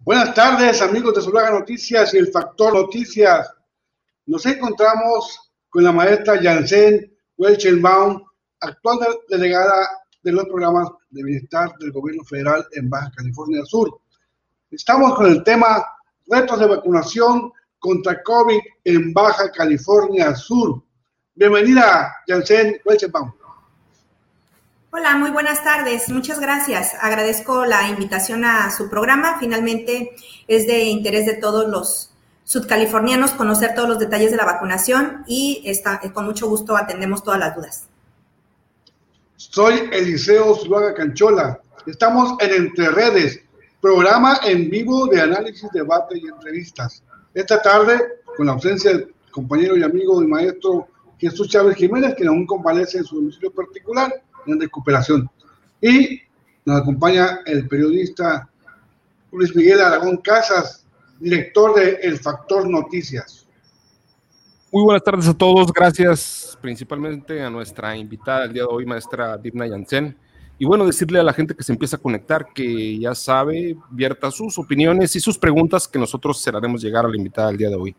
Buenas tardes, amigos de Zulaga Noticias y el Factor Noticias. Nos encontramos con la maestra Janssen Welchenbaum, actual delegada de los programas de bienestar del gobierno federal en Baja California Sur. Estamos con el tema retos de vacunación contra COVID en Baja California Sur. Bienvenida, Janssen Welchenbaum. Hola, muy buenas tardes. Muchas gracias. Agradezco la invitación a su programa. Finalmente es de interés de todos los sudcalifornianos conocer todos los detalles de la vacunación y está, con mucho gusto atendemos todas las dudas. Soy Eliseo Zuluaga Canchola. Estamos en Entre Redes, programa en vivo de análisis, debate y entrevistas. Esta tarde, con la ausencia del compañero y amigo y maestro Jesús Chávez Jiménez, que aún convalece en su domicilio particular, en recuperación. Y nos acompaña el periodista Luis Miguel Aragón Casas, director de El Factor Noticias. Muy buenas tardes a todos, gracias principalmente a nuestra invitada el día de hoy, maestra Dirna Yansen. Y bueno, decirle a la gente que se empieza a conectar que ya sabe, vierta sus opiniones y sus preguntas que nosotros se haremos llegar a la invitada el día de hoy.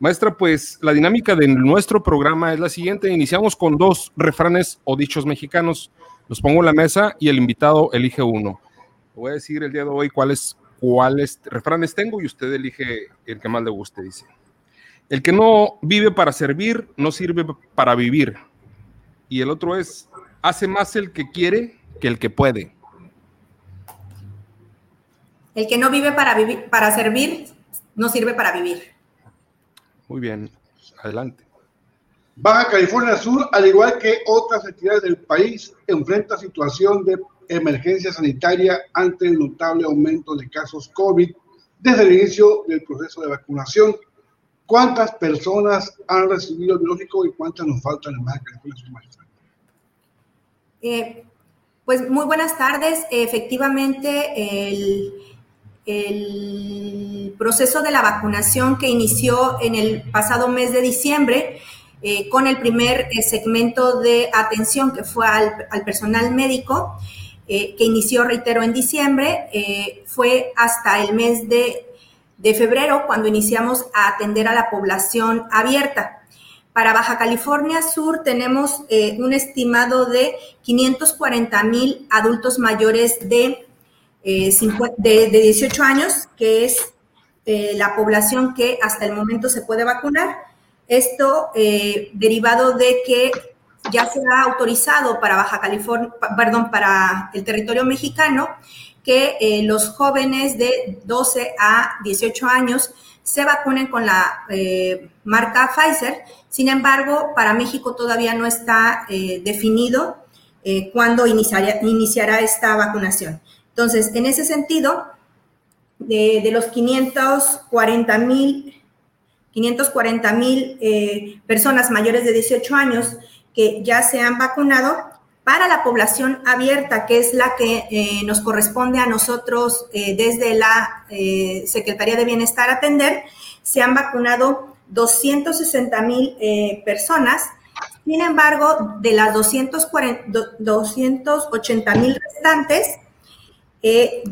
Maestra, pues la dinámica de nuestro programa es la siguiente. Iniciamos con dos refranes o dichos mexicanos. Los pongo en la mesa y el invitado elige uno. Voy a decir el día de hoy cuáles, cuáles refranes tengo y usted elige el que más le guste, dice. El que no vive para servir, no sirve para vivir. Y el otro es, hace más el que quiere que el que puede. El que no vive para, vivir, para servir, no sirve para vivir. Muy bien, adelante. Baja California Sur, al igual que otras entidades del país, enfrenta situación de emergencia sanitaria ante el notable aumento de casos COVID desde el inicio del proceso de vacunación. ¿Cuántas personas han recibido el biológico y cuántas nos faltan en Baja California Sur, eh, pues muy buenas tardes. Efectivamente, el, el proceso de la vacunación que inició en el pasado mes de diciembre eh, con el primer eh, segmento de atención que fue al, personal médico, eh, que inició, reitero, en diciembre, fue hasta el mes de, febrero cuando iniciamos a atender a la población abierta. Para Baja California Sur tenemos un estimado de 540 mil adultos mayores de eh, de, 18 años, que es eh, la población que hasta el momento se puede vacunar. Esto eh, derivado de que ya se ha autorizado para Baja California, perdón, para el territorio mexicano, que los jóvenes de 12 a 18 años se vacunen con la marca Pfizer. Sin embargo, para México todavía no está definido cuándo iniciará esta vacunación. Entonces, en ese sentido, de, los 540 mil 540 mil eh, personas mayores de 18 años que ya se han vacunado, para la población abierta, que es la que eh, nos corresponde a nosotros eh, desde la Secretaría de Bienestar atender, se han vacunado 260 mil personas. Sin embargo, de las 280 mil restantes, eh,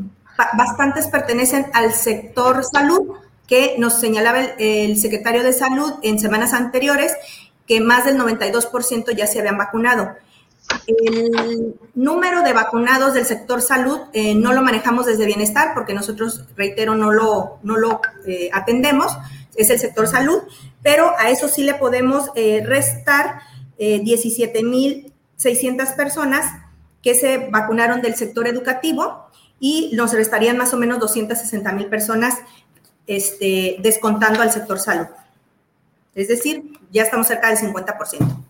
bastantes pertenecen al sector salud, que nos señalaba el, secretario de salud en semanas anteriores, que más del 92% ya se habían vacunado. El número de vacunados del sector salud eh, no lo manejamos desde bienestar porque nosotros, reitero, no lo, no lo eh, atendemos, es el sector salud, pero a eso sí le podemos restar 17.600 personas que se vacunaron del sector educativo y nos restarían más o menos 260 mil personas este, descontando al sector salud. Es decir, ya estamos cerca del 50%.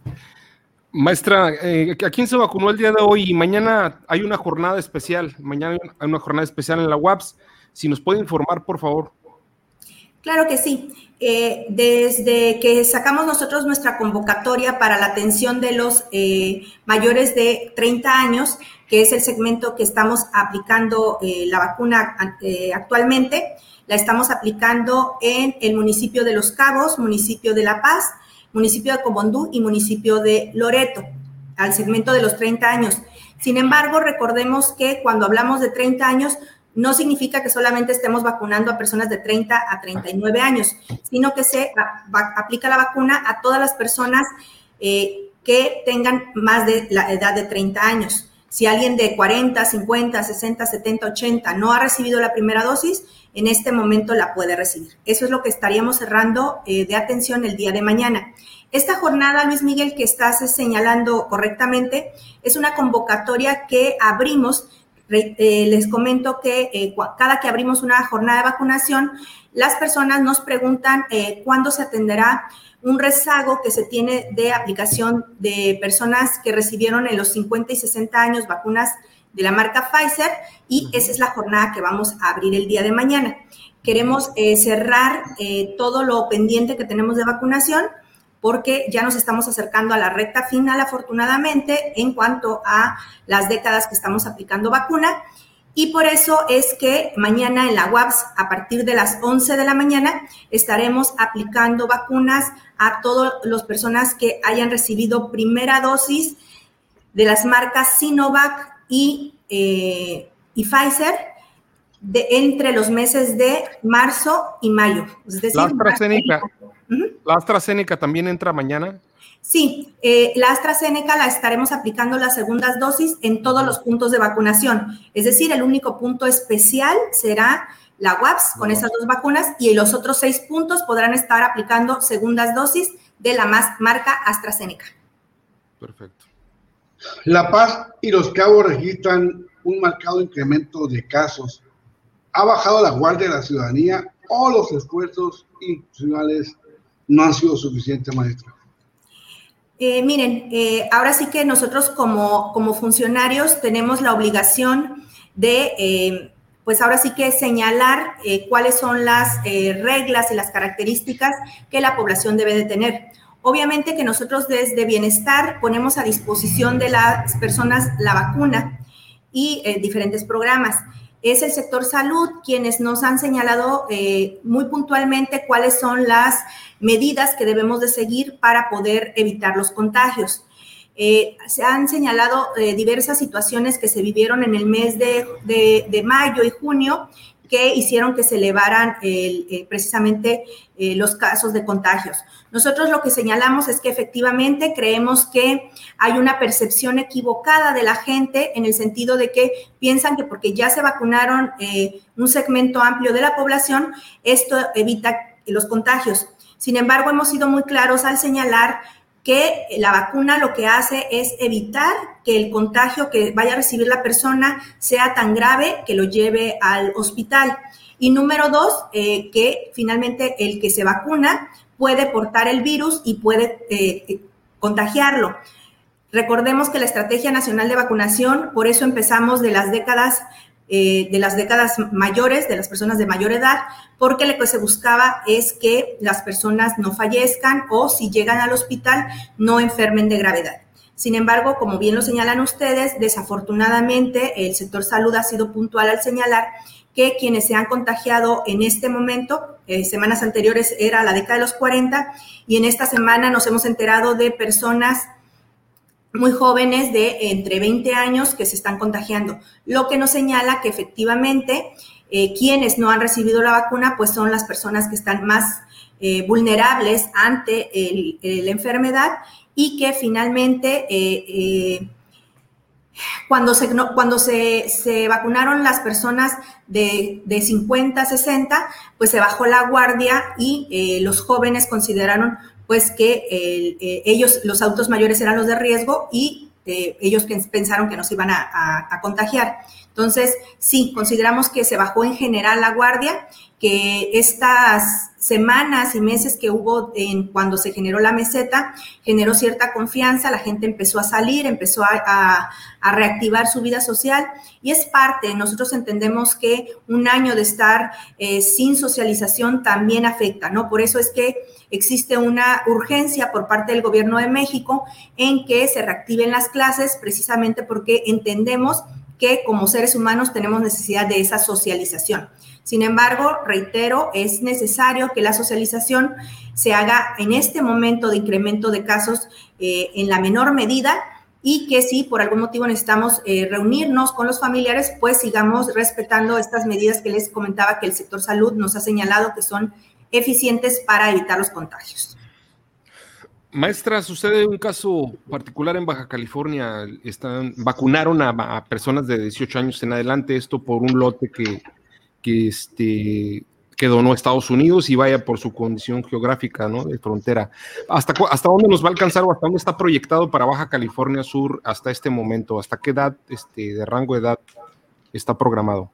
Maestra, eh, ¿a quién se vacunó el día de hoy? Mañana hay una jornada especial, mañana hay una jornada especial en la UAPS. Si nos puede informar, por favor. Claro que sí. Eh, desde que sacamos nosotros nuestra convocatoria para la atención de los eh, mayores de 30 años, que es el segmento que estamos aplicando eh, la vacuna actualmente, la estamos aplicando en el municipio de Los Cabos, municipio de La Paz, municipio de Cobondú y municipio de Loreto, al segmento de los 30 años. Sin embargo, recordemos que cuando hablamos de 30 años, no significa que solamente estemos vacunando a personas de 30 a 39 años, sino que se aplica la vacuna a todas las personas eh, que tengan más de la edad de 30 años. Si alguien de 40, 50, 60, 70, 80 no ha recibido la primera dosis, en este momento la puede recibir. Eso es lo que estaríamos cerrando eh, de atención el día de mañana. Esta jornada, Luis Miguel, que estás señalando correctamente, es una convocatoria que abrimos. Eh, les comento que eh, cada que abrimos una jornada de vacunación, las personas nos preguntan cuándo se atenderá un rezago que se tiene de aplicación de personas que recibieron en los 50 y 60 años vacunas de la marca Pfizer y esa es la jornada que vamos a abrir el día de mañana. Queremos eh, cerrar eh, todo lo pendiente que tenemos de vacunación porque ya nos estamos acercando a la recta final, afortunadamente, en cuanto a las décadas que estamos aplicando vacuna. Y por eso es que mañana en la UAPS, a partir de las 11 de la mañana, estaremos aplicando vacunas a todas las personas que hayan recibido primera dosis de las marcas Sinovac y, eh, y Pfizer de, entre los meses de marzo y mayo. la, AstraZeneca, ¿La AstraZeneca también entra mañana? Sí, eh, la AstraZeneca la estaremos aplicando las segundas dosis en todos los puntos de vacunación. Es decir, el único punto especial será la WAPS con esas dos vacunas y los otros seis puntos podrán estar aplicando segundas dosis de la marca AstraZeneca. Perfecto. La Paz y Los Cabos registran un marcado incremento de casos. ¿Ha bajado la guardia de la ciudadanía o los esfuerzos institucionales no han sido suficientes, maestra? Eh, miren, eh, ahora sí que nosotros como, como funcionarios tenemos la obligación de eh, pues ahora sí que señalar cuáles son las reglas y las características que la población debe de tener. Obviamente que nosotros desde Bienestar ponemos a disposición de las personas la vacuna y diferentes programas. Es el sector salud quienes nos han señalado muy puntualmente cuáles son las medidas que debemos de seguir para poder evitar los contagios. Eh, se han señalado eh, diversas situaciones que se vivieron en el mes de, mayo y junio que hicieron que se elevaran eh, precisamente los casos de contagios. Nosotros lo que señalamos es que efectivamente creemos que hay una percepción equivocada de la gente en el sentido de que piensan que porque ya se vacunaron un segmento amplio de la población, esto evita los contagios. Sin embargo, hemos sido muy claros al señalar que la vacuna lo que hace es evitar que el contagio que vaya a recibir la persona sea tan grave que lo lleve al hospital. Y número dos, eh, que finalmente el que se vacuna puede portar el virus y puede eh, contagiarlo. Recordemos que la Estrategia Nacional de Vacunación, por eso empezamos de las décadas eh, de las décadas mayores, de las personas de mayor edad, porque lo que se buscaba es que las personas no fallezcan o si llegan al hospital no enfermen de gravedad. Sin embargo, como bien lo señalan ustedes, desafortunadamente el sector salud ha sido puntual al señalar que quienes se han contagiado en este momento, eh, semanas anteriores era la década de los 40, y en esta semana nos hemos enterado de personas muy jóvenes de entre 20 años que se están contagiando, lo que nos señala que efectivamente eh, quienes no han recibido la vacuna pues son las personas que están más eh, vulnerables ante la enfermedad y que finalmente eh, cuando, se, cuando se, se, vacunaron las personas de, de, 50 a 60, pues se bajó la guardia y los jóvenes consideraron pues que eh, ellos, los adultos mayores eran los de riesgo y eh, ellos pensaron que nos iban a, contagiar. Entonces, sí, consideramos que se bajó en general la guardia, que estas semanas y meses que hubo en cuando se generó la meseta, generó cierta confianza, la gente empezó a salir, empezó a, reactivar su vida social y es parte, nosotros entendemos que un año de estar eh, sin socialización también afecta, ¿no? Por eso es que existe una urgencia por parte del gobierno de México en que se reactiven las clases precisamente porque entendemos que como seres humanos tenemos necesidad de esa socialización. Sin embargo, reitero, es necesario que la socialización se haga en este momento de incremento de casos eh, en la menor medida y que si por algún motivo necesitamos eh, reunirnos con los familiares, pues sigamos respetando estas medidas que les comentaba que el sector salud nos ha señalado que son eficientes para evitar los contagios. Maestra, sucede un caso particular en Baja California. Están, vacunaron a, personas de 18 años en adelante, esto por un lote que, que, este, donó Estados Unidos y vaya por su condición geográfica ¿no? de frontera. ¿Hasta, ¿Hasta dónde nos va a alcanzar o hasta dónde está proyectado para Baja California Sur hasta este momento? ¿Hasta qué edad, este, de rango de edad, está programado?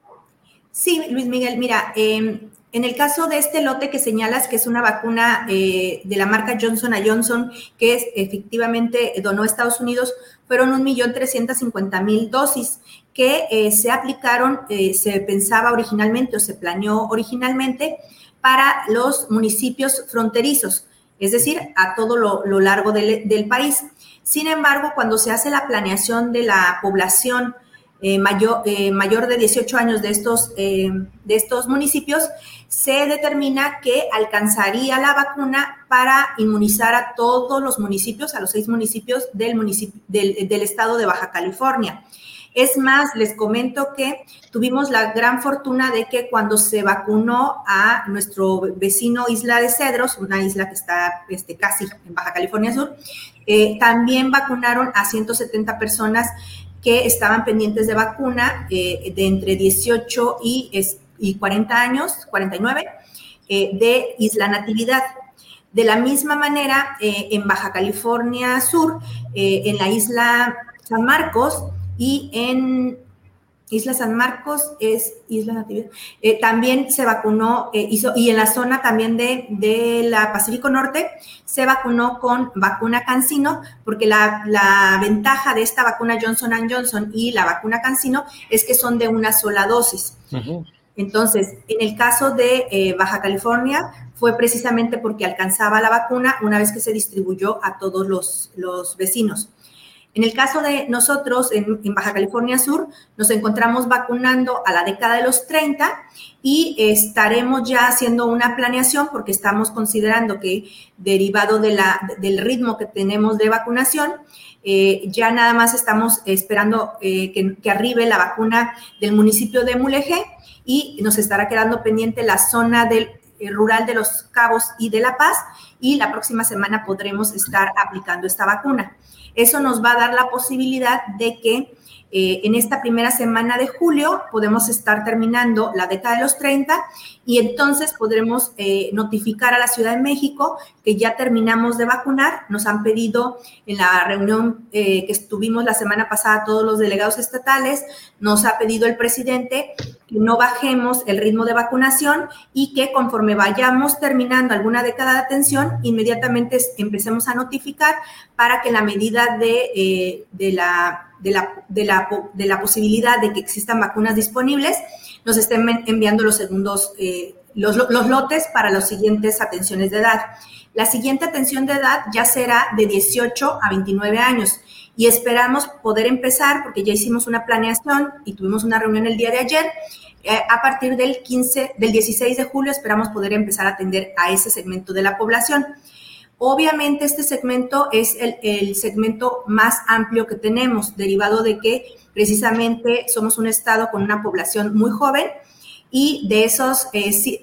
Sí, Luis Miguel, mira, em, en el caso de este lote que señalas, que es una vacuna eh, de la marca Johnson Johnson, que es, efectivamente donó Estados Unidos, fueron 1.350.000 dosis que eh, se aplicaron, eh, se pensaba originalmente o se planeó originalmente para los municipios fronterizos, es decir, a todo lo, largo del país. Sin embargo, cuando se hace la planeación de la población mayor, mayor de 18 años de estos, de estos municipios, se determina que alcanzaría la vacuna para inmunizar a todos los municipios, a los seis municipios del, estado de Baja California. Es más, les comento que tuvimos la gran fortuna de que cuando se vacunó a nuestro vecino Isla de Cedros, una isla que está este, casi en Baja California Sur, también vacunaron a 170 personas que estaban pendientes de vacuna eh, de entre 18 y, y 40 años, 49, eh, de Isla Natividad. De la misma manera, eh, en Baja California Sur, en la isla San Marcos y en Isla San Marcos es Isla Natividad. Eh, también se vacunó, eh, hizo, y en la zona también de, de, la Pacífico Norte, se vacunó con vacuna Cancino, porque la, la, ventaja de esta vacuna Johnson Johnson y la vacuna Cancino es que son de una sola dosis. Entonces, en el caso de eh, Baja California, fue precisamente porque alcanzaba la vacuna una vez que se distribuyó a todos los, los vecinos. En el caso de nosotros en, Baja California Sur, nos encontramos vacunando a la década de los 30 y estaremos ya haciendo una planeación porque estamos considerando que derivado de la, del ritmo que tenemos de vacunación, eh, ya nada más estamos esperando eh, que, que, arribe la vacuna del municipio de Mulegé y nos estará quedando pendiente la zona del eh, rural de los Cabos y de La Paz y la próxima semana podremos estar aplicando esta vacuna. Eso nos va a dar la posibilidad de que eh, en esta primera semana de julio podemos estar terminando la década de los 30 y entonces podremos eh, notificar a la Ciudad de México que ya terminamos de vacunar. Nos han pedido en la reunión eh, que estuvimos la semana pasada todos los delegados estatales, nos ha pedido el presidente que no bajemos el ritmo de vacunación y que conforme vayamos terminando alguna década de atención, inmediatamente empecemos a notificar para que la medida de, de la de la, de la, de la posibilidad de que existan vacunas disponibles, nos estén enviando los segundos, eh, los, los, lotes para las siguientes atenciones de edad. La siguiente atención de edad ya será de 18 a 29 años y esperamos poder empezar, porque ya hicimos una planeación y tuvimos una reunión el día de ayer, eh, a partir del 15, del 16 de julio esperamos poder empezar a atender a ese segmento de la población. Obviamente este segmento es el, segmento más amplio que tenemos, derivado de que precisamente somos un estado con una población muy joven y de esos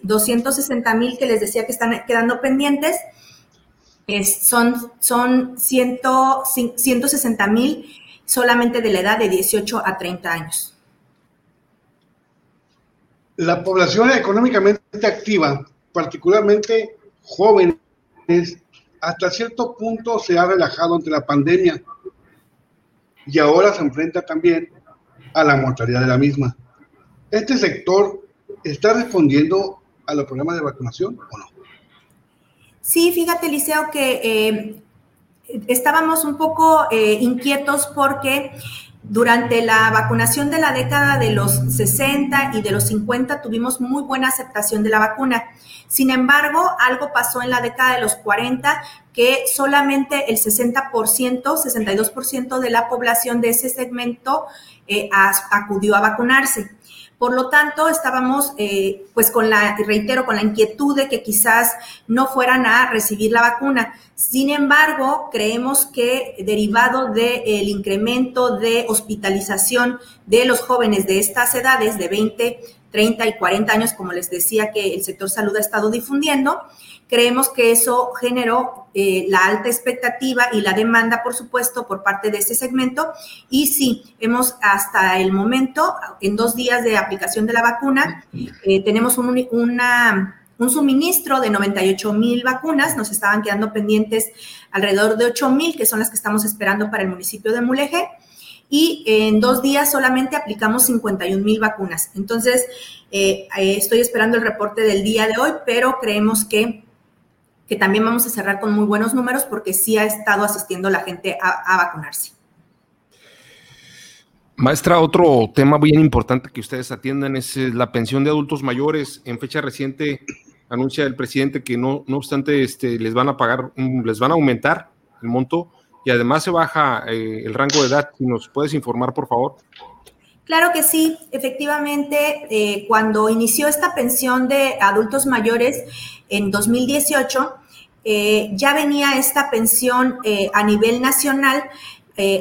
260 eh, mil que les decía que están quedando pendientes, son, son 160 mil solamente de la edad de 18 a 30 años. La población económicamente activa, particularmente jóvenes, hasta cierto punto se ha relajado ante la pandemia y ahora se enfrenta también a la mortalidad de la misma. ¿Este sector está respondiendo a los programas de vacunación o no? Sí, fíjate, Liceo, que eh, estábamos un poco eh, inquietos porque durante la vacunación de la década de los 60 y de los 50 tuvimos muy buena aceptación de la vacuna. Sin embargo, algo pasó en la década de los 40 que solamente el 60%, 62% de la población de ese segmento eh, acudió a vacunarse. Por lo tanto, estábamos, eh, pues con la, reitero, con la inquietud de que quizás no fueran a recibir la vacuna. Sin embargo, creemos que derivado del incremento de hospitalización de los jóvenes de estas edades, de 20, 30 y 40 años, como les decía que el sector salud ha estado difundiendo, creemos que eso generó eh, la alta expectativa y la demanda, por supuesto, por parte de este segmento. Y sí, hemos hasta el momento, en dos días de aplicación de la vacuna, eh, tenemos un, un suministro de 98 mil vacunas. Nos estaban quedando pendientes alrededor de 8 mil, que son las que estamos esperando para el municipio de Mulegé y en dos días solamente aplicamos 51 mil vacunas. Entonces, eh, estoy esperando el reporte del día de hoy, pero creemos que que también vamos a cerrar con muy buenos números porque sí ha estado asistiendo la gente a, vacunarse. Maestra, otro tema bien importante que ustedes atiendan es eh, la pensión de adultos mayores. En fecha reciente anuncia el presidente que no, no obstante este, les van a pagar, les van a aumentar el monto y además se baja eh, el rango de edad. Si nos puedes informar, por favor. Claro que sí, efectivamente, eh, cuando inició esta pensión de adultos mayores en 2018, eh, ya venía esta pensión eh, a nivel nacional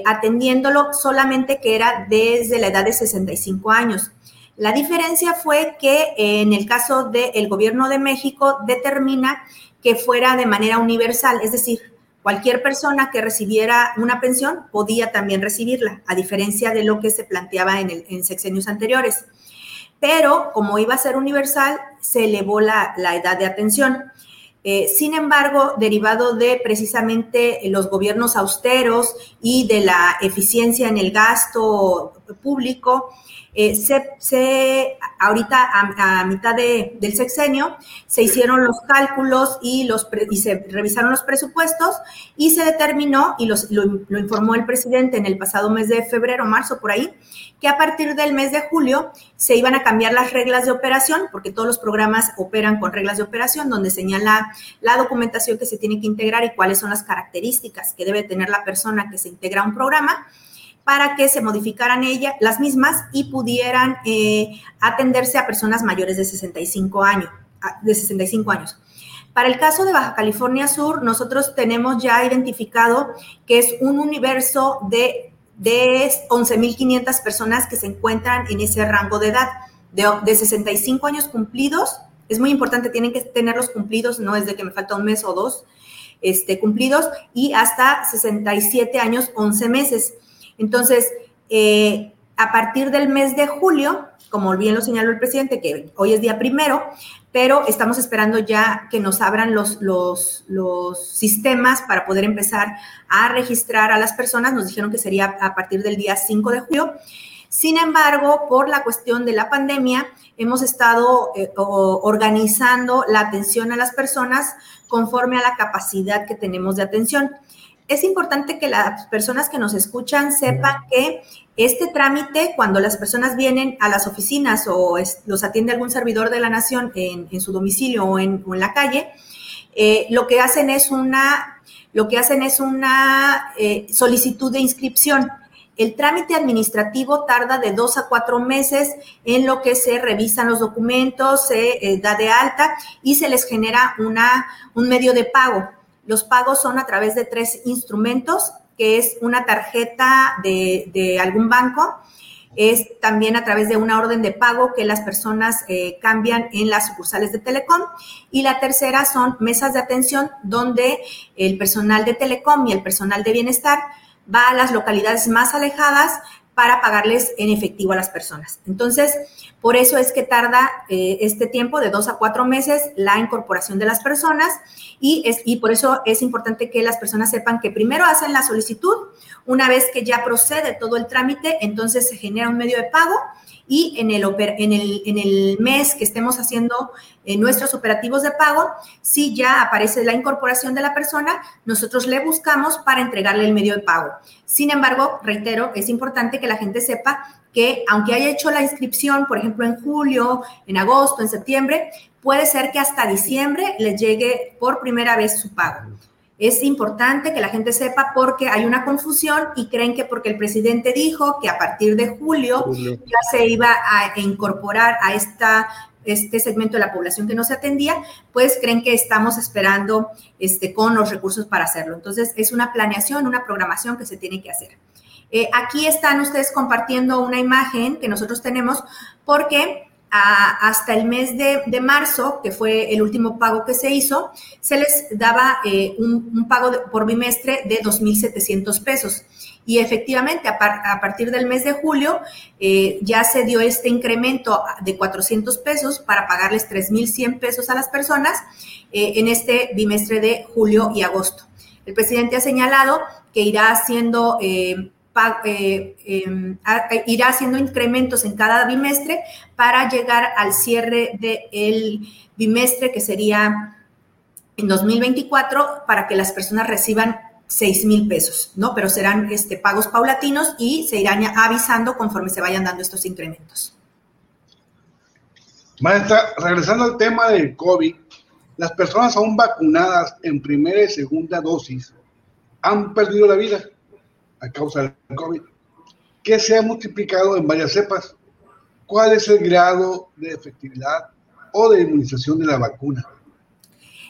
atendiéndolo solamente que era desde la edad de 65 años. La diferencia fue que en el caso del gobierno de México determina que fuera de manera universal, es decir, Cualquier persona que recibiera una pensión podía también recibirla, a diferencia de lo que se planteaba en, el, sexenios anteriores. Pero como iba a ser universal, se elevó la, edad de atención. Eh, sin embargo, derivado de precisamente los gobiernos austeros y de la eficiencia en el gasto público, eh, se, ahorita a, mitad del sexenio se hicieron los cálculos y, los y se revisaron los presupuestos y se determinó, y los, lo, informó el presidente en el pasado mes de febrero, marzo, por ahí, que a partir del mes de julio se iban a cambiar las reglas de operación, porque todos los programas operan con reglas de operación, donde señala la documentación que se tiene que integrar y cuáles son las características que debe tener la persona que se integra a un programa para que se modificaran ella, las mismas y pudieran eh, atenderse a personas mayores de 65 años. De 65 años. Para el caso de Baja California Sur, nosotros tenemos ya identificado que es un universo de, de 11.500 personas que se encuentran en ese rango de edad, de, de 65 años cumplidos. Es muy importante, tienen que tenerlos cumplidos, no es de que me falta un mes o dos, este, cumplidos, y hasta 67 años, 11 meses. Entonces, eh, a partir del mes de julio, como bien lo señaló el presidente, que hoy es día primero, pero estamos esperando ya que nos abran los, los, sistemas para poder empezar a registrar a las personas. Nos dijeron que sería a partir del día 5 de julio. Sin embargo, por la cuestión de la pandemia, hemos estado eh, organizando la atención a las personas conforme a la capacidad que tenemos de atención es importante que las personas que nos escuchan sepan que este trámite, cuando las personas vienen a las oficinas o los atiende algún servidor de la nación en, su domicilio o en, la calle, eh, lo que hacen es una, lo que hacen es una eh, solicitud de inscripción. El trámite administrativo tarda de dos a cuatro meses en lo que se revisan los documentos, se eh, da de alta y se les genera una, un medio de pago. Los pagos son a través de tres instrumentos, que es una tarjeta de, algún banco, es también a través de una orden de pago que las personas eh, cambian en las sucursales de Telecom. Y la tercera son mesas de atención donde el personal de Telecom y el personal de bienestar va a las localidades más alejadas para pagarles en efectivo a las personas. Entonces, por eso es que tarda eh, este tiempo de dos a cuatro meses la incorporación de las personas y, es, y por eso es importante que las personas sepan que primero hacen la solicitud, una vez que ya procede todo el trámite, entonces se genera un medio de pago y en el, en el, en el mes que estemos haciendo eh, nuestros operativos de pago, si ya aparece la incorporación de la persona, nosotros le buscamos para entregarle el medio de pago. Sin embargo, reitero, es importante que la gente sepa que aunque haya hecho la inscripción, por ejemplo, en julio, en agosto, en septiembre, puede ser que hasta diciembre les llegue por primera vez su pago. Es importante que la gente sepa porque hay una confusión y creen que porque el presidente dijo que a partir de julio, ya se iba a incorporar a esta este segmento de la población que no se atendía, pues creen que estamos esperando este, con los recursos para hacerlo. Entonces, es una planeación, una programación que se tiene que hacer. Eh, aquí están ustedes compartiendo una imagen que nosotros tenemos porque hasta el mes de, marzo, que fue el último pago que se hizo, se les daba eh, un, pago por bimestre de 2.700 pesos. Y efectivamente, a, partir del mes de julio eh, ya se dio este incremento de 400 pesos para pagarles 3.100 pesos a las personas en este bimestre de julio y agosto. El presidente ha señalado que irá haciendo eh, em, irá haciendo incrementos en cada bimestre para llegar al cierre del bimestre que sería en 2024 para que las personas reciban 6 mil pesos, ¿no? Pero serán este, pagos paulatinos y se irán avisando conforme se vayan dando estos incrementos. Maestra, regresando al tema del COVID, las personas aún vacunadas en primera y segunda dosis han perdido la vida a causa del COVID, que se ha multiplicado en varias cepas. ¿Cuál es el grado de efectividad o de inmunización de la vacuna?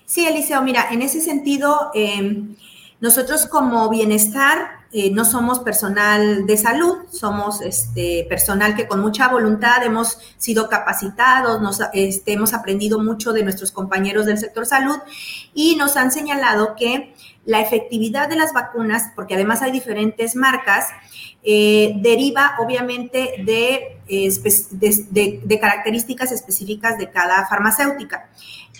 Sí, Eliseo, mira, en ese sentido, em, nosotros como bienestar eh, no somos personal de salud, somos este, personal que con mucha voluntad hemos sido capacitados, nos, este, hemos aprendido mucho de nuestros compañeros del sector salud y nos han señalado que la efectividad de las vacunas, porque además hay diferentes marcas, eh, deriva obviamente de, de, características específicas de cada farmacéutica.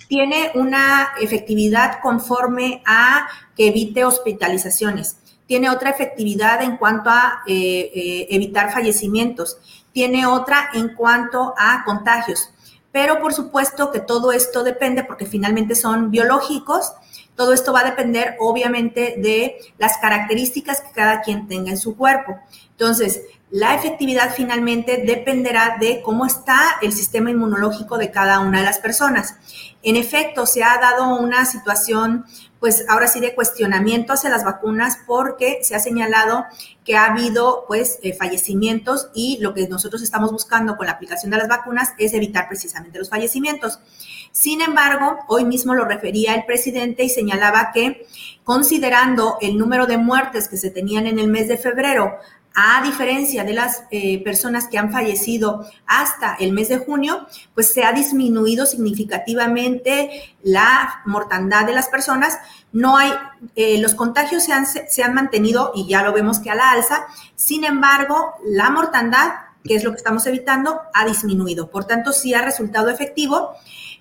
Tiene una efectividad conforme a que evite hospitalizaciones. Tiene otra efectividad en cuanto a eh, eh, evitar fallecimientos. Tiene otra en cuanto a contagios. Pero por supuesto que todo esto depende porque finalmente son biológicos todo esto va a depender, obviamente, de las características que cada quien tenga en su cuerpo. Entonces, la efectividad finalmente dependerá de cómo está el sistema inmunológico de cada una de las personas. En efecto, se ha dado una situación, pues ahora sí, de cuestionamiento hacia las vacunas porque se ha señalado que ha habido, pues, eh, fallecimientos y lo que nosotros estamos buscando con la aplicación de las vacunas es evitar precisamente los fallecimientos. Sin embargo, hoy mismo lo refería el presidente y señalaba que considerando el número de muertes que se tenían en el mes de febrero, a diferencia de las eh, personas que han fallecido hasta el mes de junio, pues se ha disminuido significativamente la mortandad de las personas. No hay, eh, los contagios se han, se han mantenido y ya lo vemos que a la alza. Sin embargo, la mortandad, que es lo que estamos evitando, ha disminuido. Por tanto, sí ha resultado efectivo.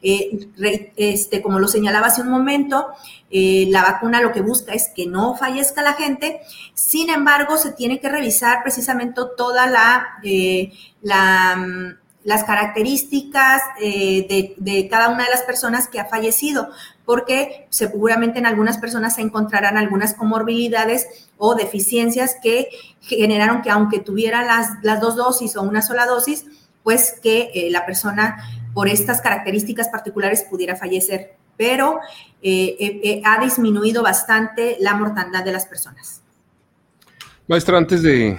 Eh, este, como lo señalaba hace un momento, eh, la vacuna lo que busca es que no fallezca la gente. Sin embargo, se tiene que revisar precisamente toda la, eh, mm, las características de, cada una de las personas que ha fallecido, porque seguramente en algunas personas se encontrarán algunas comorbilidades o deficiencias que generaron que aunque tuviera las, las dos dosis o una sola dosis, pues que la persona por estas características particulares pudiera fallecer, pero eh, eh, eh, ha disminuido bastante la mortandad de las personas. Maestra, antes de,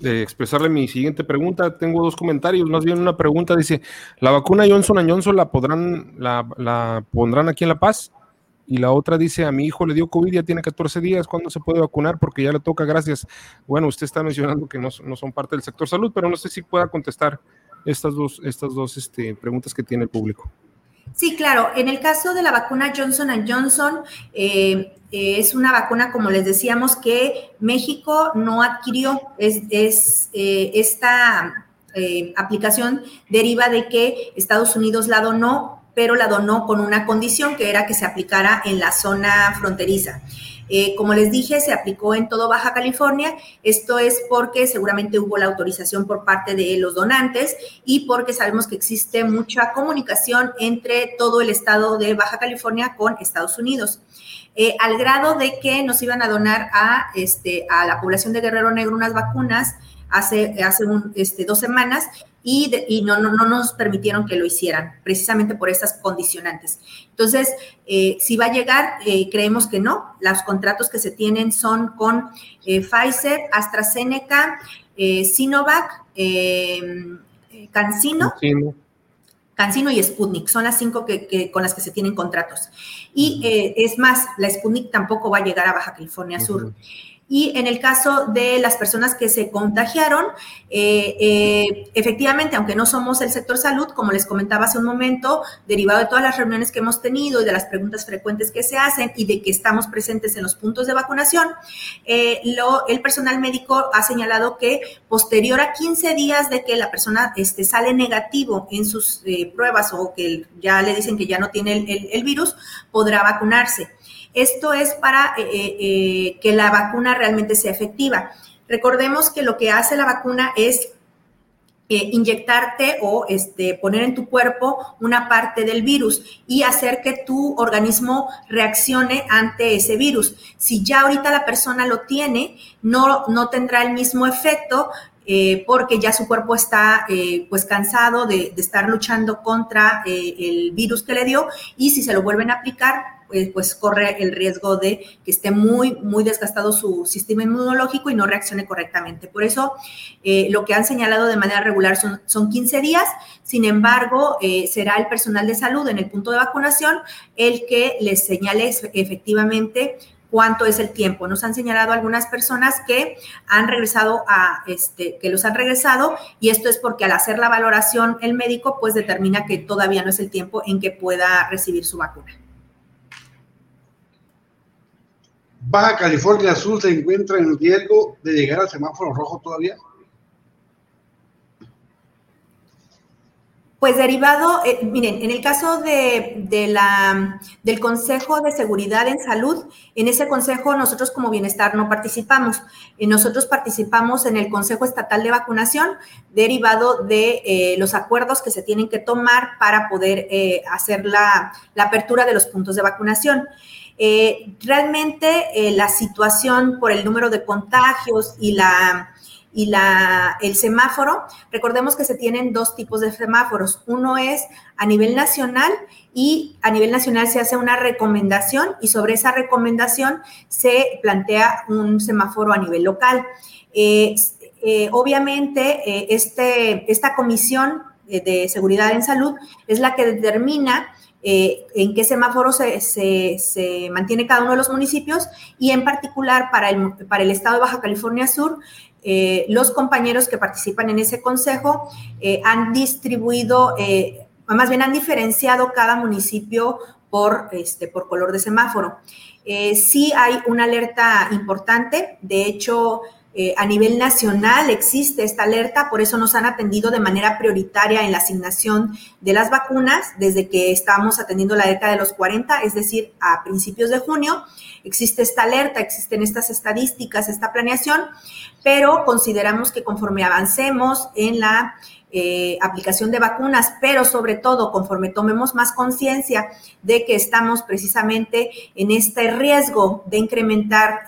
expresarle mi siguiente pregunta, tengo dos comentarios, más bien una pregunta, dice, ¿la vacuna Johnson Johnson la podrán, la, pondrán aquí en La Paz? Y la otra dice, a mi hijo le dio COVID, ya tiene 14 días, ¿cuándo se puede vacunar? Porque ya le toca, gracias. Bueno, usted está mencionando que no, no son parte del sector salud, pero no sé si pueda contestar estas dos, estas dos este, preguntas que tiene el público. Sí, claro. En el caso de la vacuna Johnson Johnson, eh, eh, es una vacuna, como les decíamos, que México no adquirió. Es, eh, esta aplicación deriva de que Estados Unidos la donó, pero la donó con una condición que era que se aplicara en la zona fronteriza. Eh, como les dije, se aplicó en todo Baja California. Esto es porque seguramente hubo la autorización por parte de los donantes y porque sabemos que existe mucha comunicación entre todo el estado de Baja California con Estados Unidos. Eh, al grado de que nos iban a donar a, este, a la población de Guerrero Negro unas vacunas hace, hace este, dos semanas, y, no, no, nos permitieron que lo hicieran, precisamente por estas condicionantes. Entonces, eh, si va a llegar, eh, creemos que no. Los contratos que se tienen son con eh, Pfizer, AstraZeneca, Sinovac, CanSino. CanSino y Sputnik, son las cinco que, con las que se tienen contratos. Y es más, la Sputnik tampoco va a llegar a Baja California Sur. Y en el caso de las personas que se contagiaron, eh, eh, efectivamente, aunque no somos el sector salud, como les comentaba hace un momento, derivado de todas las reuniones que hemos tenido y de las preguntas frecuentes que se hacen y de que estamos presentes en los puntos de vacunación, eh, lo, el personal médico ha señalado que posterior a 15 días de que la persona este, sale negativo en sus pruebas o que ya le dicen que ya no tiene el virus, podrá vacunarse. Esto es para eh, eh, eh, que la vacuna realmente sea efectiva. Recordemos que lo que hace la vacuna es inyectarte o este, poner en tu cuerpo una parte del virus y hacer que tu organismo reaccione ante ese virus. Si ya ahorita la persona lo tiene, no, no tendrá el mismo efecto, porque ya su cuerpo está pues cansado de, de, estar luchando contra el virus que le dio y si se lo vuelven a aplicar eh, pues corre el riesgo de que esté muy, muy desgastado su sistema inmunológico y no reaccione correctamente. Por eso, eh, lo que han señalado de manera regular son, son 15 días, sin embargo, eh, será el personal de salud en el punto de vacunación el que les señale efectivamente cuánto es el tiempo. Nos han señalado algunas personas que han regresado a, este, que los han regresado y esto es porque al hacer la valoración el médico pues determina que todavía no es el tiempo en que pueda recibir su vacuna. Baja California Sur se encuentra en riesgo de llegar al semáforo rojo todavía? Pues derivado, eh, miren, en el caso de, la, del Consejo de Seguridad en Salud, en ese consejo nosotros como bienestar no participamos. Eh, nosotros participamos en el Consejo Estatal de Vacunación, derivado de eh, los acuerdos que se tienen que tomar para poder hacer la, la apertura de los puntos de vacunación. Eh, realmente eh, la situación por el número de contagios y la y la, el semáforo, recordemos que se tienen dos tipos de semáforos. Uno es a nivel nacional y a nivel nacional se hace una recomendación y sobre esa recomendación se plantea un semáforo a nivel local. Eh, obviamente, este, esta comisión de seguridad en salud es la que determina eh, en qué semáforo se, mantiene cada uno de los municipios y en particular para el, para el estado de Baja California Sur, eh, los compañeros que participan en ese consejo eh, han distribuido, más bien han diferenciado cada municipio por, este, por color de semáforo. sí hay una alerta importante, de hecho, eh, a nivel nacional existe esta alerta, por eso nos han atendido de manera prioritaria en la asignación de las vacunas desde que estamos atendiendo la década de los 40, es decir, a principios de junio. Existe esta alerta, existen estas estadísticas, esta planeación, pero consideramos que conforme avancemos en la eh, aplicación de vacunas, pero sobre todo conforme tomemos más conciencia de que estamos precisamente en este riesgo de incrementar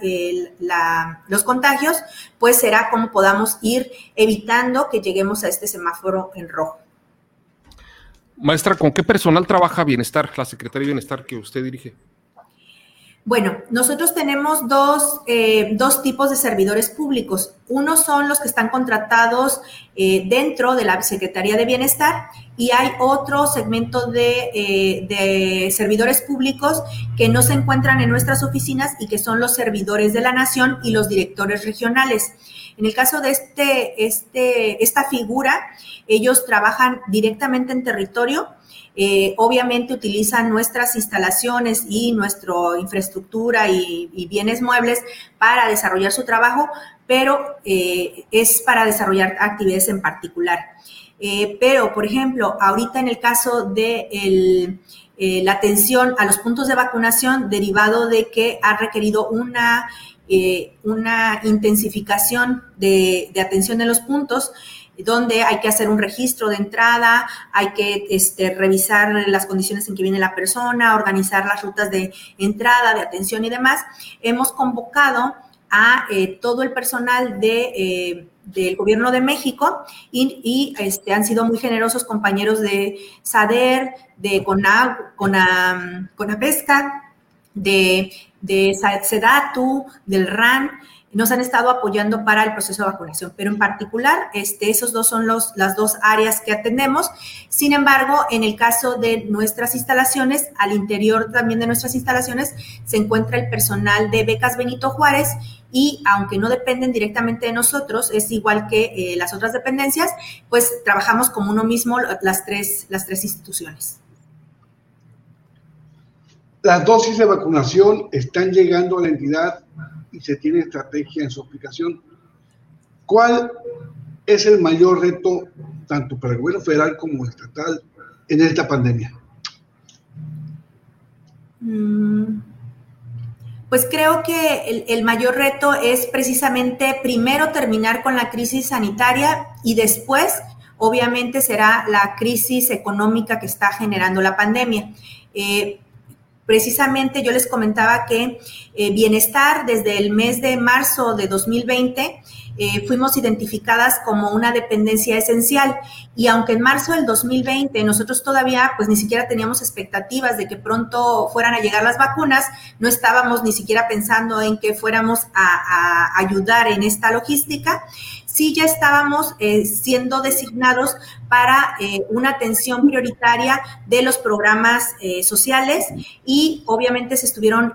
los contagios, pues será como podamos ir evitando que lleguemos a este semáforo en rojo. Maestra, ¿con qué personal trabaja Bienestar, la Secretaría de Bienestar que usted dirige? Bueno, nosotros tenemos eh, dos, tipos de servidores públicos. Uno son los que están contratados eh, dentro de la Secretaría de Bienestar y hay otro segmento de, eh, de, servidores públicos que no se encuentran en nuestras oficinas y que son los servidores de la nación y los directores regionales. En el caso de este, este, esta figura, ellos trabajan directamente en territorio eh, obviamente utilizan nuestras instalaciones y nuestra infraestructura y, bienes muebles para desarrollar su trabajo, pero eh, es para desarrollar actividades en particular. Eh, pero, por ejemplo, ahorita en el caso de la atención a los puntos de vacunación, derivado de que ha requerido una, una intensificación de, de atención en los puntos, donde hay que hacer un registro de entrada, hay que este, revisar las condiciones en que viene la persona, organizar las rutas de entrada, de atención y demás. Hemos convocado a eh, todo el personal de, eh, del gobierno de México y, este, han sido muy generosos compañeros de SADER, de CONAPESCA, de, de SEDATU, del RAN, nos han estado apoyando para el proceso de vacunación, pero en particular, este, esos dos son los, las dos áreas que atendemos. Sin embargo, en el caso de nuestras instalaciones, al interior también de nuestras instalaciones, se encuentra el personal de Becas Benito Juárez y aunque no dependen directamente de nosotros, es igual que eh, las otras dependencias, pues trabajamos como uno mismo las tres, las tres instituciones. Las dosis de vacunación están llegando a la entidad y se tiene estrategia en su aplicación. ¿Cuál es el mayor reto, tanto para el gobierno federal como estatal, en esta pandemia? Mm, pues creo que el, mayor reto es precisamente primero terminar con la crisis sanitaria y después, obviamente, será la crisis económica que está generando la pandemia. Eh, Precisamente yo les comentaba que eh, bienestar desde el mes de marzo de 2020 eh, fuimos identificadas como una dependencia esencial. Y aunque en marzo del 2020 nosotros todavía pues ni siquiera teníamos expectativas de que pronto fueran a llegar las vacunas, no estábamos ni siquiera pensando en que fuéramos a, a ayudar en esta logística, sí ya estábamos eh, siendo designados para eh, una atención prioritaria de los programas eh, sociales y obviamente se estuvieron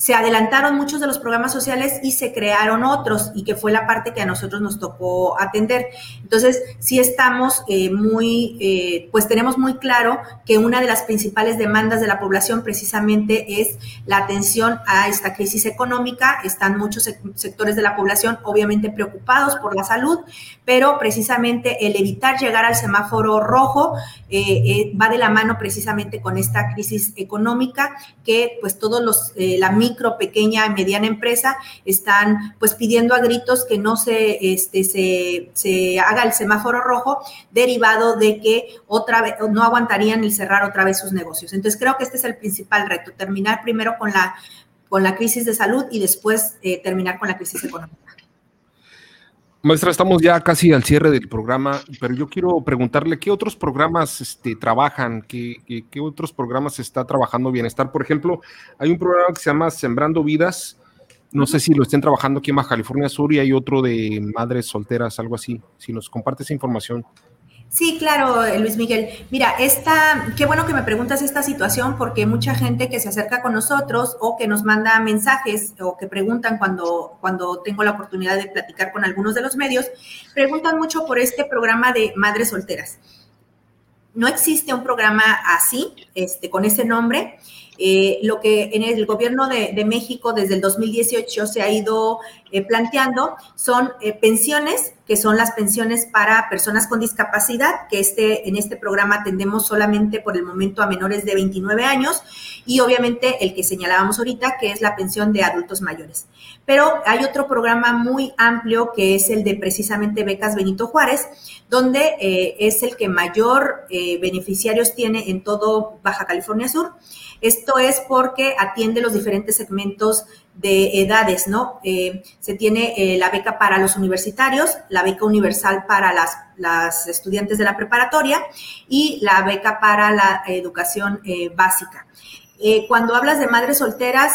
se adelantaron muchos de los programas sociales y se crearon otros, y que fue la parte que a nosotros nos tocó atender. Entonces, sí estamos eh, muy, eh, pues tenemos muy claro que una de las principales demandas de la población precisamente es la atención a esta crisis económica. Están muchos sectores de la población obviamente preocupados por la salud, pero precisamente el evitar llegar al semáforo rojo eh, va de la mano precisamente con esta crisis económica que pues todos los, la micro, pequeña y mediana empresa están pues pidiendo a gritos que no se, este, se, haga el semáforo rojo derivado de que otra vez no aguantarían el cerrar otra vez sus negocios. Entonces creo que este es el principal reto, terminar primero con la, con la crisis de salud y después eh, terminar con la crisis económica. Maestra, estamos ya casi al cierre del programa, pero yo quiero preguntarle qué otros programas este, trabajan, qué, qué, otros programas está trabajando bienestar. Por ejemplo, hay un programa que se llama Sembrando Vidas. No sé si lo estén trabajando aquí en Baja California Sur y hay otro de madres solteras, algo así. Si nos comparte esa información. Sí, claro, Luis Miguel. Mira, esta, qué bueno que me preguntas esta situación porque mucha gente que se acerca con nosotros o que nos manda mensajes o que preguntan cuando, cuando tengo la oportunidad de platicar con algunos de los medios, preguntan mucho por este programa de madres solteras. No existe un programa así, este, con ese nombre. Eh, lo que en el gobierno de, México desde el 2018 se ha ido eh, planteando son eh, pensiones, que son las pensiones para personas con discapacidad, que este, en este programa atendemos solamente por el momento a menores de 29 años, y obviamente el que señalábamos ahorita, que es la pensión de adultos mayores. Pero hay otro programa muy amplio que es el de precisamente becas Benito Juárez, donde es el que mayor beneficiarios tiene en todo Baja California Sur. Esto es porque atiende los diferentes segmentos de edades, ¿no? Eh, se tiene eh, la beca para los universitarios, la beca universal para las, las, estudiantes de la preparatoria y la beca para la educación eh, básica. Eh, cuando hablas de madres solteras,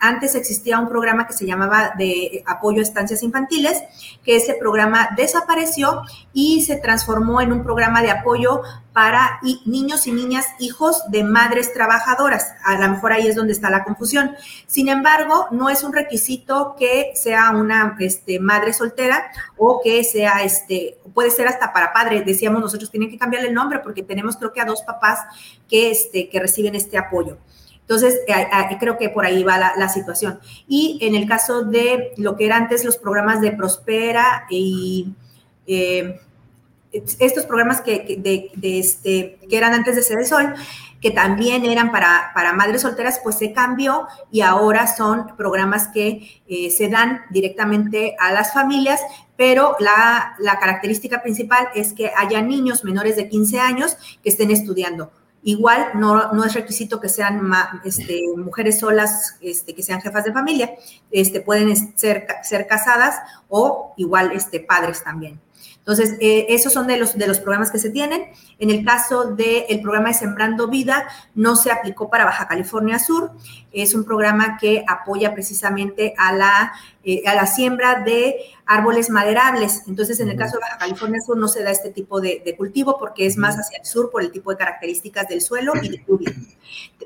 antes existía un programa que se llamaba de apoyo a estancias infantiles, que ese programa desapareció y se transformó en un programa de apoyo para niños y niñas hijos de madres trabajadoras. A lo mejor ahí es donde está la confusión. Sin embargo, no es un requisito que sea una este, madre soltera o que sea, este, puede ser hasta para padre. Decíamos nosotros, tienen que cambiarle el nombre porque tenemos creo que a dos papás que, este, que reciben este apoyo. Entonces, eh, creo que por ahí va la, situación. Y en el caso de lo que eran antes los programas de Prospera y eh, estos programas que, de, este, que eran antes de Sol, que también eran para, para, madres solteras, pues se cambió y ahora son programas que eh, se dan directamente a las familias, pero la, la característica principal es que haya niños menores de 15 años que estén estudiando Igual no, no es requisito que sean este, mujeres solas, este, que sean jefas de familia, este, pueden ser, ser casadas o igual este, padres también. Entonces, eh, esos son de los, de los programas que se tienen. En el caso del programa de Sembrando Vida, no se aplicó para Baja California Sur. Es un programa que apoya precisamente a la, eh, a la siembra de árboles maderables. Entonces, en el caso de Baja California Sur no se da este tipo de, cultivo porque es más hacia el sur por el tipo de características del suelo y de lluvia.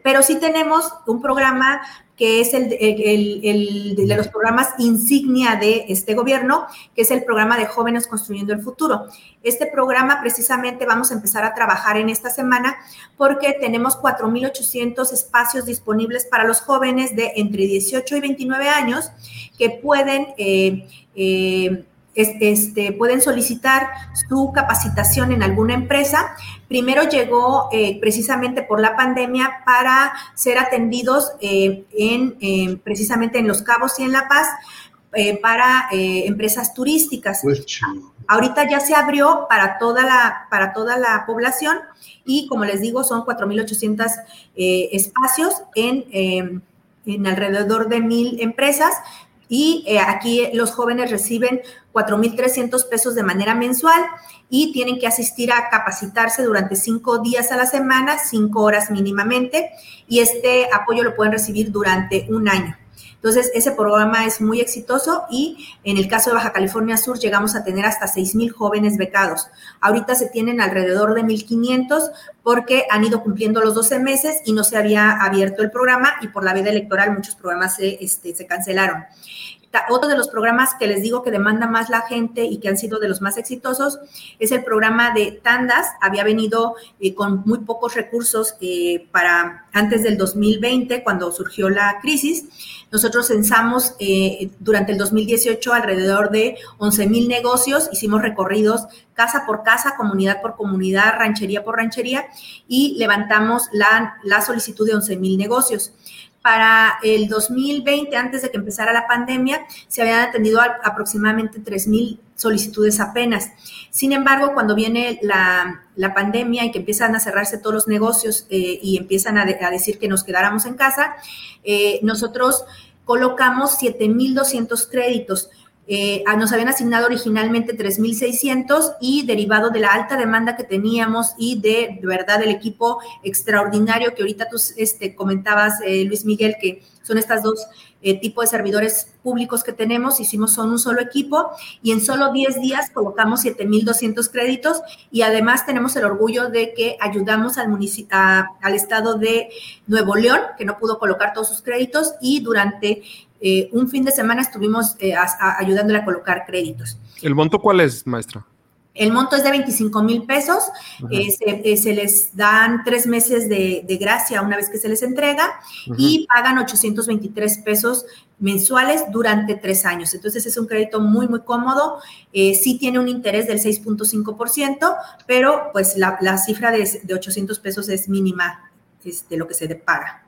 Pero sí tenemos un programa que es el, de los programas insignia de este gobierno, que es el programa de Jóvenes Construyendo el Futuro. Este programa precisamente vamos a empezar a trabajar en esta semana porque tenemos 4.800 espacios disponibles para los jóvenes de entre 18 y 29 años que pueden... Eh, eh, este, pueden solicitar su capacitación en alguna empresa. Primero llegó eh, precisamente por la pandemia para ser atendidos eh, en, precisamente en Los Cabos y en La Paz eh, para empresas turísticas. Pues Ahorita ya se abrió para toda la, para toda la población y como les digo, son 4.800 espacios en, en alrededor de mil empresas y eh, aquí los jóvenes reciben 4.300 pesos de manera mensual y tienen que asistir a capacitarse durante cinco días a la semana, cinco horas mínimamente, y este apoyo lo pueden recibir durante un año. Entonces, ese programa es muy exitoso y en el caso de Baja California Sur llegamos a tener hasta 6.000 jóvenes becados. Ahorita se tienen alrededor de 1.500 porque han ido cumpliendo los 12 meses y no se había abierto el programa y por la veda electoral muchos programas se, este, se cancelaron. Otro de los programas que les digo que demanda más la gente y que han sido de los más exitosos es el programa de tandas. Había venido eh, con muy pocos recursos eh, para antes del 2020, cuando surgió la crisis. Nosotros censamos eh, durante el 2018 alrededor de 11 mil negocios, hicimos recorridos casa por casa, comunidad por comunidad, ranchería por ranchería y levantamos la, la solicitud de 11 mil negocios. Para el 2020, antes de que empezara la pandemia, se habían atendido aproximadamente 3.000 solicitudes apenas. Sin embargo, cuando viene la, pandemia y que empiezan a cerrarse todos los negocios eh, y empiezan a, decir que nos quedáramos en casa, eh, nosotros colocamos 7.200 créditos eh, nos habían asignado originalmente 3.600 y derivado de la alta demanda que teníamos y de, verdad el equipo extraordinario que ahorita tú este, comentabas, eh, Luis Miguel, que son estas dos eh, tipos de servidores públicos que tenemos, hicimos son un solo equipo y en solo 10 días colocamos 7.200 créditos y además tenemos el orgullo de que ayudamos al, al estado de Nuevo León, que no pudo colocar todos sus créditos y durante eh, un fin de semana estuvimos eh, ayudándole a colocar créditos. ¿El monto cuál es, maestra? El monto es de 25 mil pesos, eh, se, les dan tres meses de, gracia una vez que se les entrega y pagan 823 pesos mensuales durante tres años. Entonces es un crédito muy, muy cómodo, sí tiene un interés del 6.5%, pero pues la, cifra de, de, 800 pesos es mínima este, lo que se paga.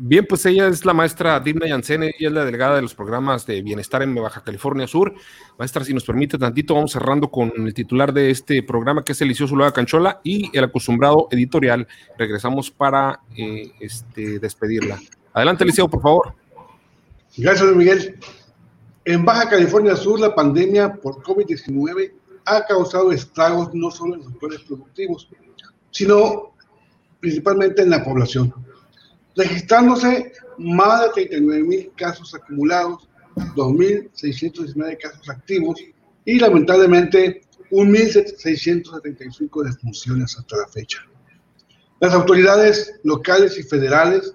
Bien, pues ella es la maestra Dina Yansen, ella es la delegada de los programas de bienestar en Baja California Sur. Maestra, si nos permite tantito, vamos cerrando con el titular de este programa, que es Elicioso Zuluaga Canchola, y el acostumbrado editorial. Regresamos para eh, este, despedirla. Adelante, Eliseo, por favor. Gracias, Miguel. En Baja California Sur, la pandemia por COVID-19 ha causado estragos no solo en los sectores productivos, sino principalmente en la población registrándose más de 39 mil casos acumulados, 2.619 casos activos y lamentablemente 1.675 defunciones hasta la fecha. Las autoridades locales y federales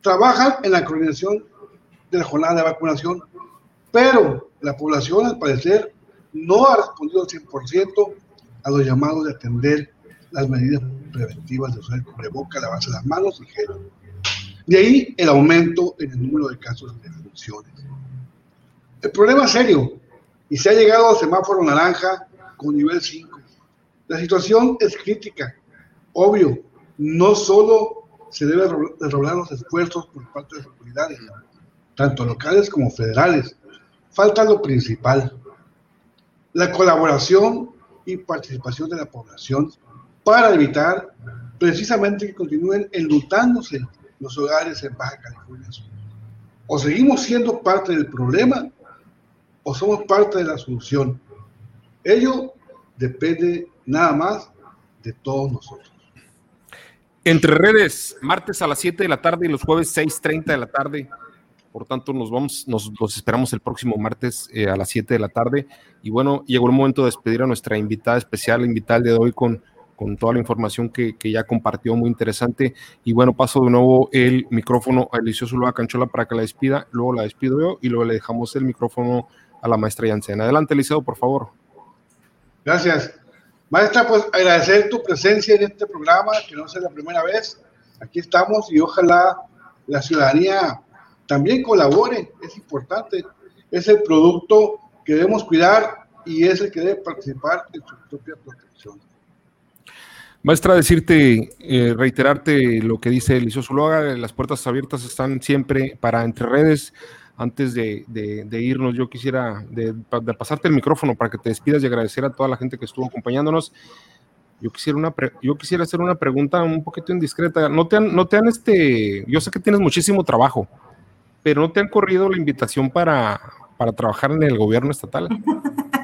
trabajan en la coordinación de la jornada de vacunación, pero la población al parecer no ha respondido al 100% a los llamados de atender las medidas preventivas de usar el cubreboca, lavarse las manos y gel. De ahí el aumento en el número de casos de defunciones. El problema es serio y se ha llegado al semáforo naranja con nivel 5. La situación es crítica. Obvio, no solo se debe derrolar los esfuerzos por parte de las autoridades, tanto locales como federales. Falta lo principal, la colaboración y participación de la población para evitar precisamente que continúen enlutándose los hogares en Baja California Sur. O seguimos siendo parte del problema o somos parte de la solución. Ello depende nada más de todos nosotros. Entre redes, martes a las 7 de la tarde y los jueves 6.30 de la tarde. Por tanto, nos vamos, nos los esperamos el próximo martes eh, a las 7 de la tarde. Y bueno, llegó el momento de despedir a nuestra invitada especial, invitada de hoy con, con toda la información que, que, ya compartió, muy interesante. Y bueno, paso de nuevo el micrófono a Eliseo Zuluaga Canchola para que la despida, luego la despido yo y luego le dejamos el micrófono a la maestra Yancena. Adelante, Eliseo, por favor. Gracias. Maestra, pues agradecer tu presencia en este programa, que no sea la primera vez. Aquí estamos y ojalá la ciudadanía también colabore, es importante. Es el producto que debemos cuidar y es el que debe participar en su propia protección. Maestra, decirte, eh, reiterarte lo que dice Eliseo Zuluaga, las puertas abiertas están siempre para entre redes. Antes de, de, irnos, yo quisiera de, de, pasarte el micrófono para que te despidas y agradecer a toda la gente que estuvo acompañándonos. Yo quisiera, una yo quisiera hacer una pregunta un poquito indiscreta. ¿No te, han, no te han, este, yo sé que tienes muchísimo trabajo, pero ¿no te han corrido la invitación para, para trabajar en el gobierno estatal?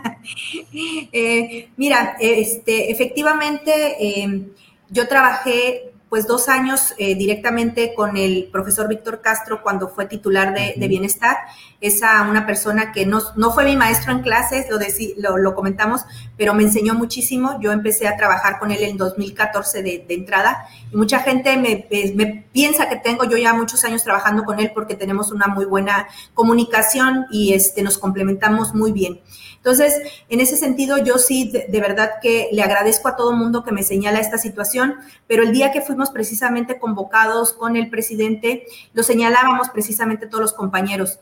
eh, mira, este, efectivamente, eh, yo trabajé pues dos años eh, directamente con el profesor Víctor Castro cuando fue titular de, de Bienestar. Es a una persona que no, no, fue mi maestro en clases, lo, lo, lo, comentamos, pero me enseñó muchísimo. Yo empecé a trabajar con él en 2014 de, de entrada y mucha gente me, me, piensa que tengo yo ya muchos años trabajando con él porque tenemos una muy buena comunicación y este, nos complementamos muy bien. Entonces, en ese sentido, yo sí, de, de verdad que le agradezco a todo mundo que me señala esta situación, pero el día que fuimos precisamente convocados con el presidente, lo señalábamos precisamente todos los compañeros.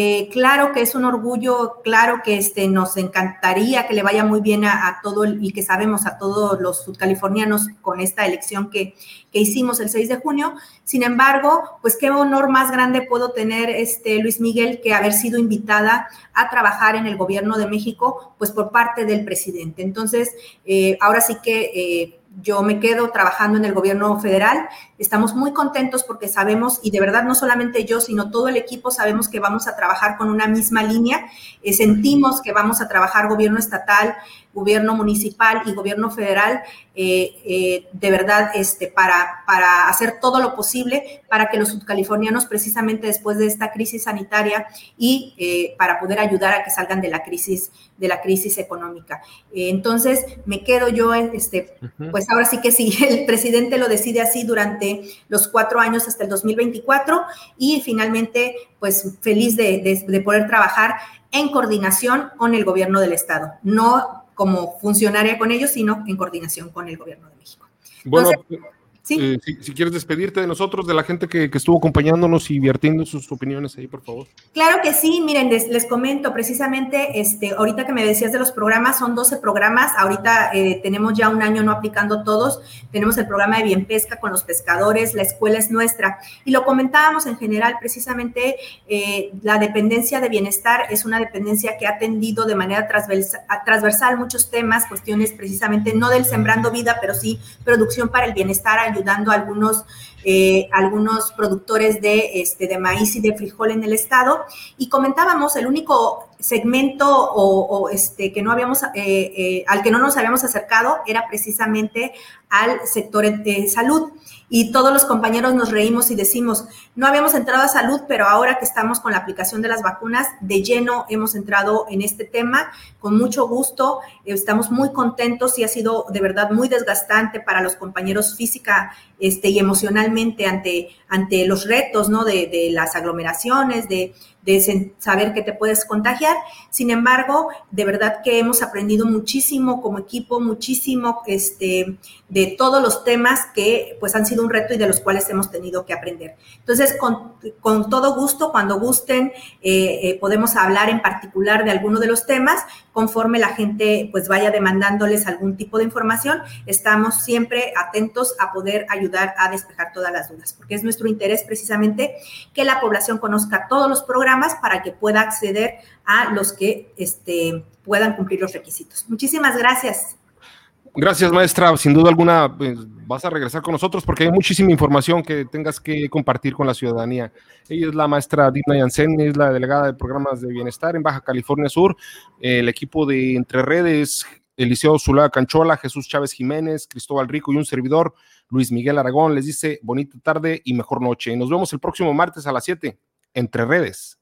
Eh, claro que es un orgullo, claro que este, nos encantaría que le vaya muy bien a, todo el, y que sabemos a todos los sudcalifornianos con esta elección que, que, hicimos el 6 de junio. Sin embargo, pues qué honor más grande puedo tener, este, Luis Miguel, que haber sido invitada a trabajar en el gobierno de México, pues por parte del presidente. Entonces, eh, ahora sí que... Eh, yo me quedo trabajando en el gobierno federal. Estamos muy contentos porque sabemos, y de verdad no solamente yo, sino todo el equipo, sabemos que vamos a trabajar con una misma línea. Eh, sentimos que vamos a trabajar gobierno estatal, gobierno municipal y gobierno federal, eh, eh, de verdad, este, para, para hacer todo lo posible para que los subcalifornianos, precisamente después de esta crisis sanitaria y eh, para poder ayudar a que salgan de la crisis, de la crisis económica. Entonces, me quedo yo, este, uh -huh. pues ahora sí que sí, el presidente lo decide así durante los cuatro años hasta el 2024 y finalmente, pues feliz de, de, de poder trabajar en coordinación con el gobierno del estado, no como funcionaria con ellos, sino en coordinación con el gobierno de México. Bueno, ¿sí? eh, si, si, quieres despedirte de nosotros, de la gente que, que, estuvo acompañándonos y vertiendo sus opiniones ahí, por favor. Claro que sí, miren, les, les, comento precisamente, este, ahorita que me decías de los programas, son 12 programas, ahorita eh, tenemos ya un año no aplicando todos, tenemos el programa de Bien Pesca con los pescadores, la escuela es nuestra, y lo comentábamos en general, precisamente eh, la dependencia de bienestar es una dependencia que ha atendido de manera transversal, transversal muchos temas, cuestiones precisamente no del sembrando vida, pero sí producción para el bienestar, ayudando algunos, eh, algunos productores de, este, de maíz y de frijol en el estado. Y comentábamos, el único segmento o, o este, que no habíamos, eh, eh, al que no nos habíamos acercado era precisamente al sector de salud. Y todos los compañeros nos reímos y decimos, no habíamos entrado a salud, pero ahora que estamos con la aplicación de las vacunas, de lleno hemos entrado en este tema, con mucho gusto, estamos muy contentos y ha sido de verdad muy desgastante para los compañeros física este, y emocionalmente ante, ante los retos ¿no? de, de las aglomeraciones, de, de saber que te puedes contagiar. Sin embargo, de verdad que hemos aprendido muchísimo como equipo, muchísimo este, de todos los temas que pues han sido un reto y de los cuales hemos tenido que aprender. Entonces, con, con todo gusto, cuando gusten, eh, eh, podemos hablar en particular de alguno de los temas, conforme la gente pues vaya demandándoles algún tipo de información, estamos siempre atentos a poder ayudar a despejar todas las dudas, porque es nuestro interés precisamente que la población conozca todos los programas para que pueda acceder a los que este, puedan cumplir los requisitos. Muchísimas gracias. Gracias, maestra. Sin duda alguna, pues, vas a regresar con nosotros porque hay muchísima información que tengas que compartir con la ciudadanía. Ella es la maestra Dina Yansen, es la delegada de programas de bienestar en Baja California Sur. El equipo de Entre Redes, Eliseo Zulá Canchola, Jesús Chávez Jiménez, Cristóbal Rico y un servidor, Luis Miguel Aragón, les dice bonita tarde y mejor noche. Nos vemos el próximo martes a las 7, Entre Redes.